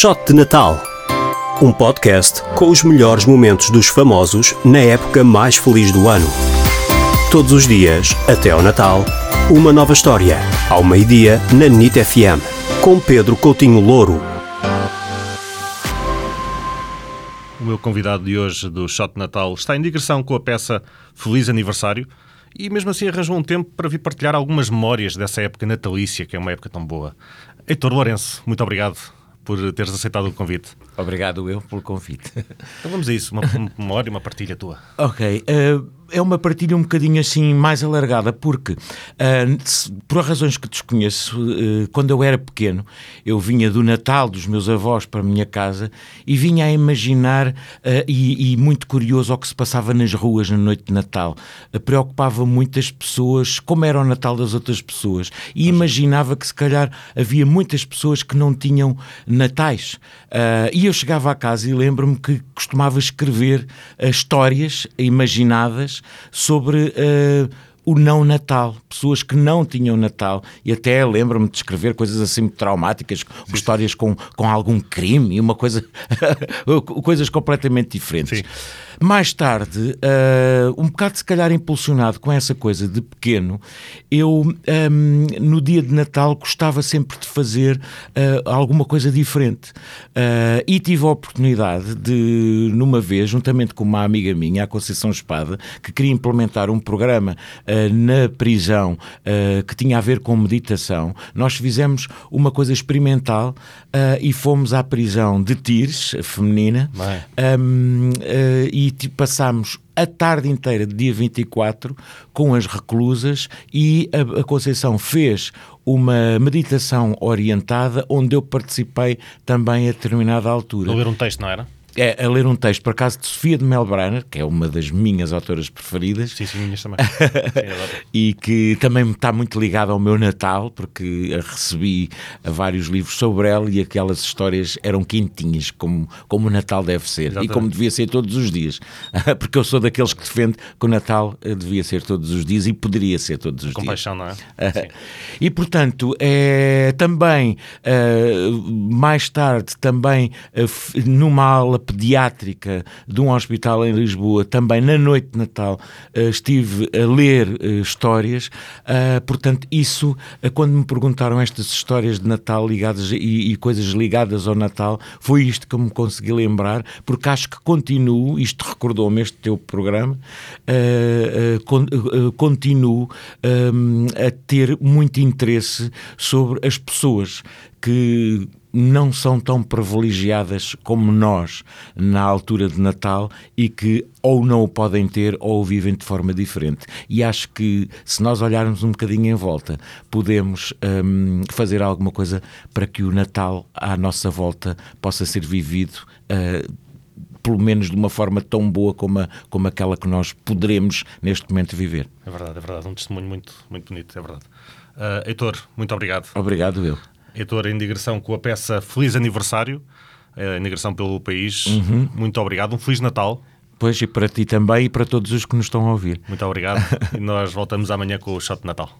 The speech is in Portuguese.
Shot de Natal. Um podcast com os melhores momentos dos famosos na época mais feliz do ano. Todos os dias, até ao Natal, uma nova história. Ao meio-dia, na NIT FM. Com Pedro Coutinho Louro. O meu convidado de hoje do Shot de Natal está em digressão com a peça Feliz Aniversário e mesmo assim arranjou um tempo para vir partilhar algumas memórias dessa época natalícia, que é uma época tão boa. Heitor Lourenço, muito obrigado por teres aceitado o convite. Obrigado eu pelo convite. Então vamos a isso, uma, uma memória, uma partilha tua. Ok, uh, é uma partilha um bocadinho assim mais alargada, porque, uh, por razões que desconheço, uh, quando eu era pequeno, eu vinha do Natal dos meus avós para a minha casa e vinha a imaginar, uh, e, e, muito curioso, o que se passava nas ruas na noite de Natal. preocupava muitas pessoas como era o Natal das outras pessoas e imaginava que se calhar havia muitas pessoas que não tinham natais. e eu chegava à casa e lembro-me que costumava escrever histórias imaginadas sobre uh, o não Natal, pessoas que não tinham Natal e até lembro-me de escrever coisas assim traumáticas, Sim. histórias com, com algum crime e uma coisa coisas completamente diferentes. Sim. Mais tarde, uh, um bocado se calhar impulsionado com essa coisa de pequeno, eu um, no dia de Natal gostava sempre de fazer uh, alguma coisa diferente. Uh, e tive a oportunidade de, numa vez, juntamente com uma amiga minha, a Conceição Espada, que queria implementar um programa na prisão que tinha a ver com meditação, nós fizemos uma coisa experimental e fomos à prisão de Tires, feminina, um, ehm, e passámos a tarde inteira de dia 24 com as reclusas e a, a Conceição fez uma meditação orientada onde eu participei também a determinada altura. A ler um texto, não era? É, a ler um texto, por acaso, de Sofia de Melbrenner, que é uma das minhas autoras preferidas. Sim, sim, minhas também. e que também está muito ligada ao meu Natal, porque recebi vários livros sobre ela e aquelas histórias eram quentinhas, como, como o Natal deve ser. Exatamente. E como devia ser todos os dias. porque eu sou daqueles que defende que o Natal eh, devia ser todos os dias e poderia ser todos os Com dias. Com paixão, não é? e, portanto, é, também, uh, mais tarde, também, uh, numa aula pediátrica de um hospital em Lisboa, também na noite de Natal, eh, estive a ler eh, histórias. Eh, portanto, isso, quando me perguntaram estas histórias de Natal ligadas e, e coisas ligadas ao Natal, foi isto que eu me consegui lembrar, porque acho que continuo, isto recordou-me este teu programa, continuo a ter muito interesse sobre as pessoas que não são tão privilegiadas como nós na altura de Natal e que ou não o podem ter ou o vivem de forma diferente. E acho que se nós olharmos um bocadinho em volta, podemos hum, fazer alguma coisa para que o Natal à nossa volta possa ser vivido. Uh, pelo menos de uma forma tão boa como, a, como aquela que nós poderemos neste momento viver. É verdade, é verdade. Um testemunho muito, muito bonito, é verdade. Uh, Heitor, muito obrigado. Obrigado, eu. Heitor, em digressão com a peça Feliz Aniversário, em digressão pelo país. Uhum. Muito obrigado, um Feliz Natal. Pois, e para ti também e para todos os que nos estão a ouvir. Muito obrigado. e nós voltamos amanhã com o Shot de Natal.